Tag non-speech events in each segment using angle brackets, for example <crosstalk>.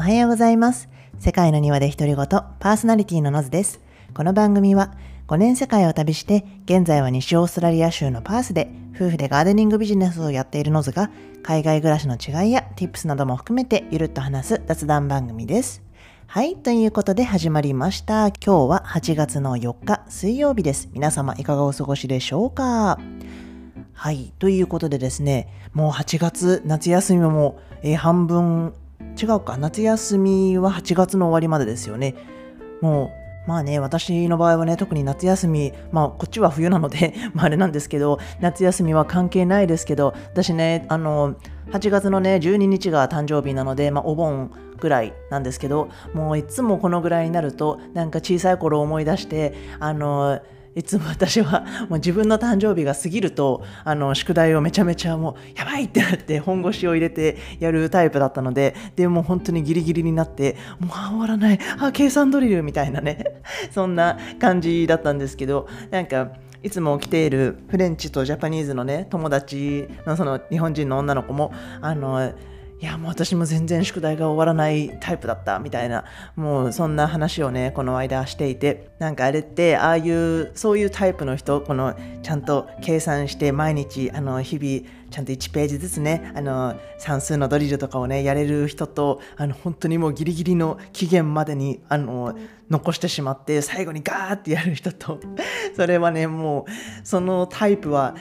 おはようございます。世界の庭で独り言、パーソナリティのノズです。この番組は5年世界を旅して、現在は西オーストラリア州のパースで夫婦でガーデニングビジネスをやっているノズが、海外暮らしの違いや tips なども含めてゆるっと話す雑談番組です。はい、ということで始まりました。今日は8月の4日水曜日です。皆様いかがお過ごしでしょうか？はい。ということでですね、もう8月、夏休みも、えー、半分、違うか、夏休みは8月の終わりまでですよね。もう、まあね、私の場合はね、特に夏休み、まあこっちは冬なので <laughs> まああれなんですけど、夏休みは関係ないですけど、私ね、あの、8月のね、12日が誕生日なので、まあお盆ぐらいなんですけど、もういつもこのぐらいになると、なんか小さい頃思い出して、あの、いつも私はもう自分の誕生日が過ぎるとあの宿題をめちゃめちゃもうやばいってなって本腰を入れてやるタイプだったのででも本当にギリギリになってもう終わらない。あ計算ドリルみたいなね。<laughs> そんな感じだったんですけどなんかいつも来ているフレンチとジャパニーズのね友達のその日本人の女の子もあのいやもう私も全然宿題が終わらないタイプだったみたいなもうそんな話をねこの間していてなんかあれってああいうそういうタイプの人このちゃんと計算して毎日あの日々ちゃんと1ページずつねあの算数のドリルとかをねやれる人とあの本当にもうギリギリの期限までにあの残してしまって最後にガーってやる人と <laughs> それはねもうそのタイプは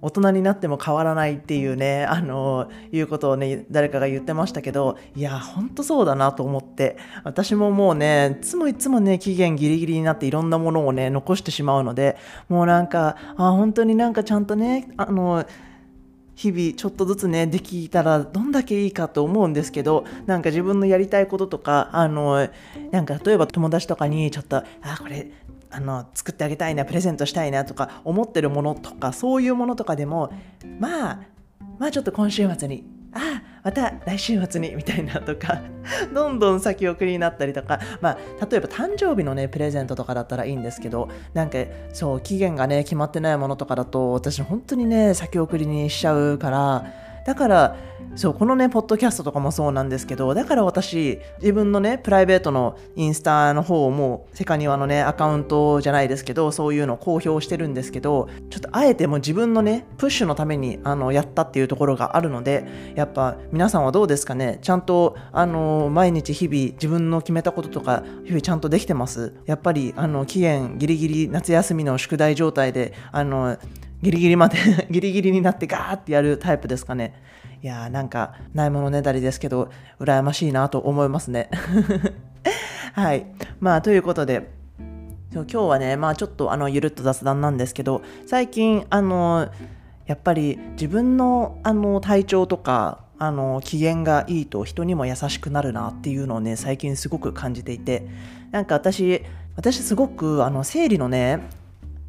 大人になっても変わらないっていうね、<laughs> あの、いうことをね、誰かが言ってましたけど、いや、ほんとそうだなと思って、私ももうね、いつもいつもね、期限ギリギリになっていろんなものをね、残してしまうので、もうなんか、あ、本当になんかちゃんとね、あの、日々ちょっとずつねできたらどんだけいいかと思うんですけどなんか自分のやりたいこととかあのなんか例えば友達とかにちょっとあこれあの作ってあげたいなプレゼントしたいなとか思ってるものとかそういうものとかでもまあまあちょっと今週末にああまた来週末にみたいなとか <laughs> どんどん先送りになったりとかまあ例えば誕生日のねプレゼントとかだったらいいんですけどなんかそう期限がね決まってないものとかだと私本当にね先送りにしちゃうからだからそうこのねポッドキャストとかもそうなんですけどだから私自分のねプライベートのインスタの方もセカニワのねアカウントじゃないですけどそういうのを公表してるんですけどちょっとあえても自分のねプッシュのためにあのやったっていうところがあるのでやっぱ皆さんはどうですかね？ちゃんとあの毎日日々自分の決めたこととか日々ちゃんとできてます？やっぱりあの期限ギリギリ夏休みの宿題状態であのギリギリまで <laughs> ギリギリになってガーってやるタイプですかね。いやーなんかないものねだりですけど羨ましいなと思いますね。<laughs> はい。まあということで今日はねまあちょっとあのゆるっと雑談なんですけど最近あのやっぱり自分のあの体調とかあの機嫌がいいと人にも優しくなるなっていうのをね最近すごく感じていてなんか私私すごくあの生理のね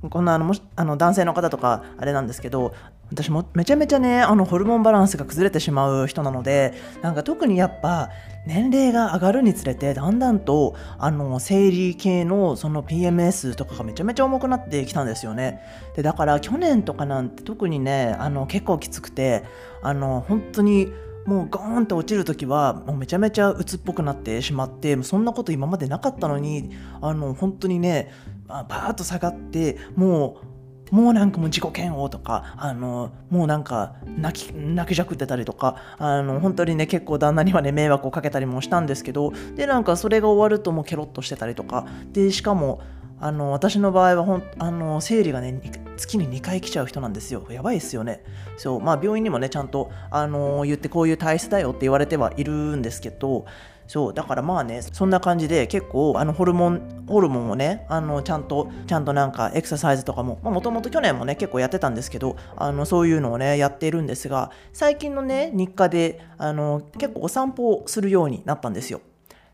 こんなあのもあの男性の方とかあれなんですけど私もめちゃめちゃねあのホルモンバランスが崩れてしまう人なのでなんか特にやっぱ年齢が上がるにつれてだんだんとあの生理系のその PMS とかがめちゃめちゃ重くなってきたんですよね。でだから去年とかなんて特にねあの結構きつくてあの本当にもうゴーンと落ちる時はもうめちゃめちゃ鬱っぽくなってしまってそんなこと今までなかったのにあの本当にねバーッと下がってもうもうなんかもう自己嫌悪とかあのもうなんか泣き泣きじゃくってたりとかあの本当にね結構旦那にはね迷惑をかけたりもしたんですけどでなんかそれが終わるともうケロッとしてたりとかでしかもあの私の場合はほんあの生理がね月に2回来ちゃう人なんですよ。やばいっすよね。そうまあ病院にもねちゃんとあの言ってこういう体質だよって言われてはいるんですけどそうだからまあねそんな感じで結構あのホルモンホルモンをねあのちゃんとちゃんとなんかエクササイズとかももともと去年もね結構やってたんですけどあのそういうのをねやっているんですが最近のね日課であの結構お散歩をするようになったんですよ。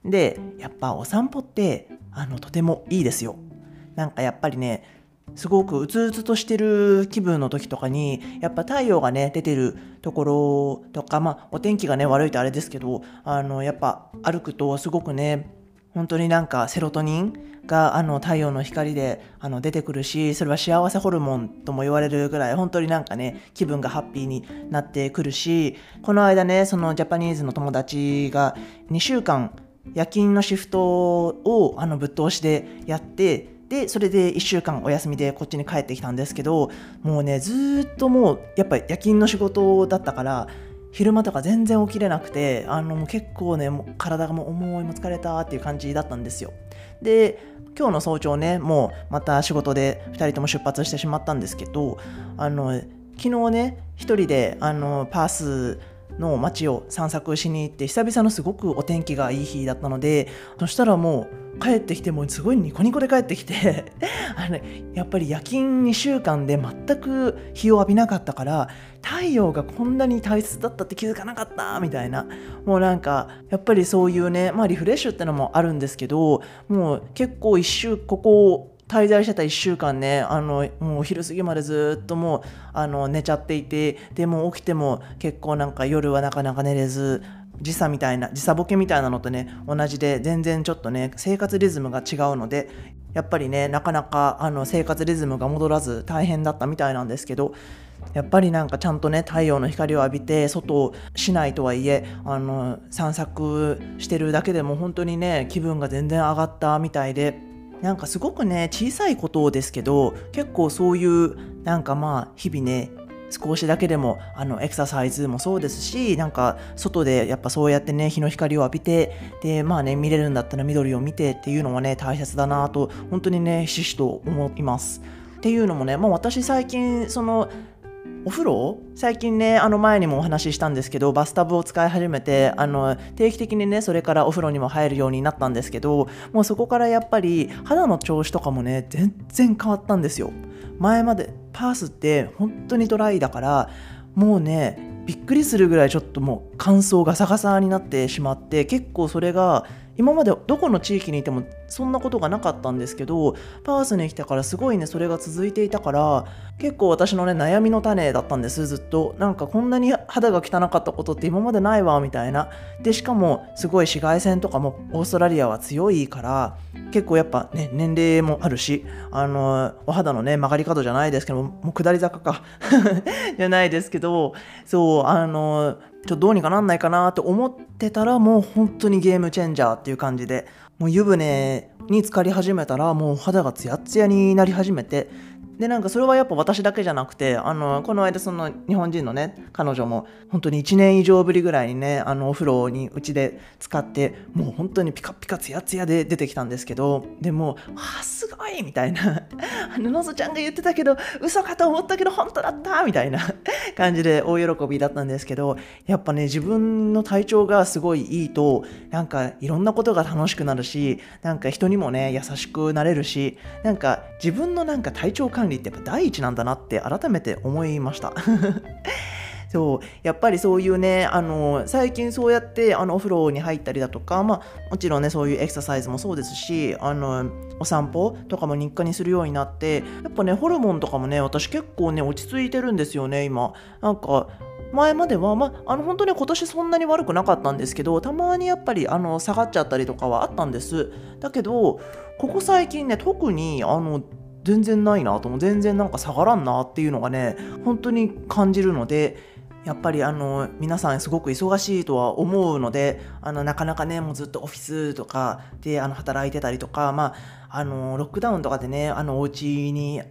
でやっぱお散歩ってあのとてもいいですよ。なんかやっぱりねすごくうつうつとしてる気分の時とかにやっぱ太陽がね出てるところとかまあお天気がね悪いとあれですけどあのやっぱ歩くとすごくね本当になんかセロトニンがあの太陽の光であの出てくるしそれは幸せホルモンとも言われるぐらい本当になんかね気分がハッピーになってくるしこの間ねそのジャパニーズの友達が2週間夜勤のシフトをあのぶっ通しでやってでそれで1週間お休みでこっちに帰ってきたんですけどもうねずっともうやっぱ夜勤の仕事だったから昼間とか全然起きれなくてあのもう結構ねもう体がもう重いも疲れたっていう感じだったんですよ。で今日の早朝ねもうまた仕事で2人とも出発してしまったんですけどあの昨日ね1人であのパースの街を散策しに行って久々のすごくお天気がいい日だったのでそしたらもう帰ってきてもすごいニコニコで帰ってきて <laughs> あのやっぱり夜勤2週間で全く日を浴びなかったから太陽がこんなに大切だったって気づかなかったみたいなもうなんかやっぱりそういうねまあリフレッシュってのもあるんですけどもう結構一週ここ滞在してた1週間ねあのもう昼過ぎまでずっともうあの寝ちゃっていてでも起きても結構なんか夜はなかなか寝れず時差みたいな時差ボケみたいなのとね同じで全然ちょっとね生活リズムが違うのでやっぱりねなかなかあの生活リズムが戻らず大変だったみたいなんですけどやっぱりなんかちゃんとね太陽の光を浴びて外をしないとはいえあの散策してるだけでも本当にね気分が全然上がったみたいでなんかすごくね小さいことですけど結構そういうなんかまあ日々ね少しだけでもあのエクササイズもそうですしなんか外でやっぱそうやってね日の光を浴びてでまあね見れるんだったら緑を見てっていうのはね大切だなと本当にねひしひしと思います。っていうのもね、まあ、私最近そのお風呂？最近ねあの前にもお話ししたんですけどバスタブを使い始めてあの定期的にねそれからお風呂にも入るようになったんですけどもうそこからやっぱり肌の調子とかもね全然変わったんですよ。前までパースって本当にドライだからもうねびっくりするぐらいちょっともう乾燥ガサガサになってしまって結構それが今までどこの地域にいてもそんなことがなかったんですけどパースに来てからすごいねそれが続いていたから結構私のね悩みの種だったんですずっと。なんかこんなに肌が汚かったことって今までないわみたいな。でしかもすごい紫外線とかもオーストラリアは強いから結構やっぱね年齢もあるしあのお肌のね曲がり角じゃないですけどもう下り坂か。<laughs> じゃないですけどそうあのちょっとどうにかなんないかなって思ってたらもう本当にゲームチェンジャーっていう感じでもう湯船に浸かり始めたらもう肌がツヤツヤになり始めてでなんかそれはやっぱ私だけじゃなくてあのこの間その日本人のね彼女も本当に1年以上ぶりぐらいにねあのお風呂にうちで使ってもう本当にピカピカツヤツヤで出てきたんですけどでも「あすごい!」みたいな <laughs>「のぞちゃんが言ってたけど嘘かと思ったけど本当だった!」みたいな <laughs> 感じで大喜びだったんですけどやっぱね自分の体調がすごいいいとなんかいろんなことが楽しくなるしなんか人にもね優しくなれるしなんか自分のなんか体調管管理ってやっぱ第一なんだなって改めて思いました。<laughs> そうやっぱりそういうねあの最近そうやってあのお風呂に入ったりだとか、まあ、もちろんねそういうエクササイズもそうですしあのお散歩とかも日課にするようになってやっぱねホルモンとかもね私結構ね落ち着いてるんですよね今なんか前までは、まあ、あの本当に今年そんなに悪くなかったんですけどたまにやっぱりあの下がっちゃったりとかはあったんですだけどここ最近ね特にあの全然ないなとも全然なんか下がらんなっていうのがね本当に感じるのでやっぱりあの皆さんすごく忙しいとは思うのであのなかなかねもうずっとオフィスとかであの働いてたりとか、まあ、あのロックダウンとかでねあのお家に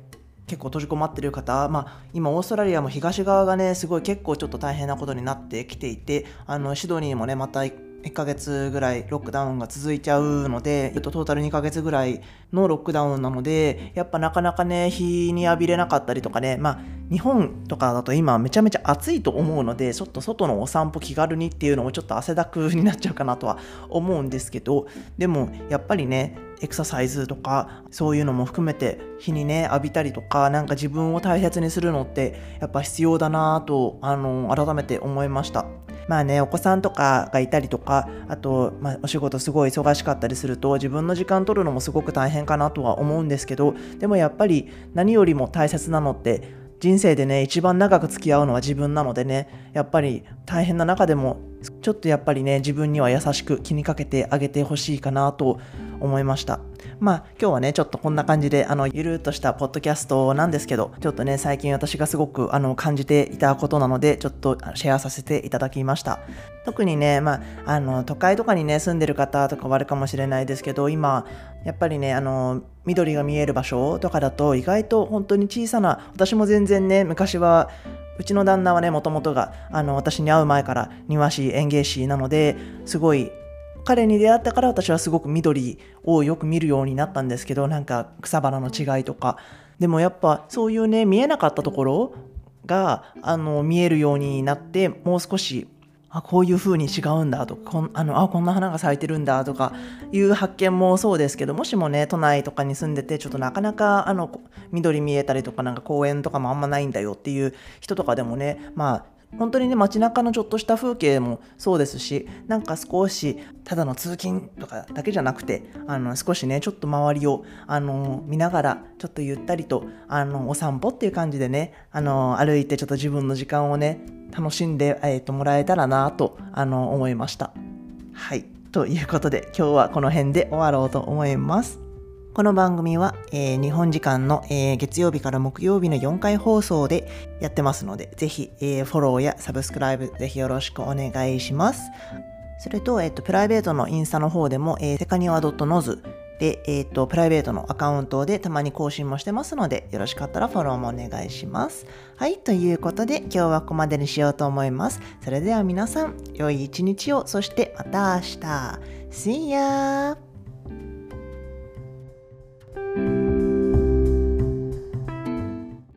結構閉じこまってる方、まあ、今オーストラリアも東側がねすごい結構ちょっと大変なことになってきていてあのシドニーもねまた1ヶ月ぐらいロックダウンが続いちゃうので、トータル2ヶ月ぐらいのロックダウンなので、やっぱなかなかね、日に浴びれなかったりとかね、まあ、日本とかだと今めちゃめちゃ暑いと思うので、ちょっと外のお散歩気軽にっていうのもちょっと汗だくになっちゃうかなとは思うんですけど、でもやっぱりね、エクササイズとかそういうのも含めて日にね浴びたりとかなんか自分を大切にするのってやっぱ必要だなとあの改めて思いました。まあねお子さんとかがいたりとかあと、まあ、お仕事すごい忙しかったりすると自分の時間取るのもすごく大変かなとは思うんですけどでもやっぱり何よりも大切なのって人生でね一番長く付き合うのは自分なのでねやっぱり大変な中でもちょっとやっぱりね自分には優しく気にかけてあげてほしいかなと思いました。まあ今日はねちょっとこんな感じであのゆるっとしたポッドキャストなんですけどちょっとね最近私がすごくあの感じていたことなのでちょっとシェアさせていただきました。特にねまああの都会とかにね住んでる方とかはあるかもしれないですけど今やっぱりねあの緑が見える場所とかだと意外と本当に小さな私も全然ね昔はうちの旦那はねもともとがあの私に会う前から庭師園芸師なのですごい彼に出会ったから私はすごく緑をよく見るようになったんですけどなんか草花の違いとか。でもやっぱそういうね見えなかったところがあの見えるようになってもう少しあこういう風に違うんだとかこんあのあこんな花が咲いてるんだとかいう発見もそうですけどもしもね都内とかに住んでてちょっとなかなかあの緑見えたりとかなんか公園とかもあんまないんだよっていう人とかでもねまあ本当にね街中のちょっとした風景もそうですしなんか少しただの通勤とかだけじゃなくてあの少しねちょっと周りをあの見ながらちょっとゆったりとあのお散歩っていう感じでねあの歩いてちょっと自分の時間をね楽しんで、えー、ともらえたらなとあの思いました。はいということで今日はこの辺で終わろうと思います。この番組は、えー、日本時間の、えー、月曜日から木曜日の4回放送でやってますので、ぜひ、えー、フォローやサブスクライブぜひよろしくお願いします。それと、えっ、と、プライベートのインスタの方でも、えー、セカニワ .noz で、えっ、と、プライベートのアカウントでたまに更新もしてますので、よろしかったらフォローもお願いします。はい、ということで、今日はここまでにしようと思います。それでは皆さん、良い一日を、そしてまた明日。See ya!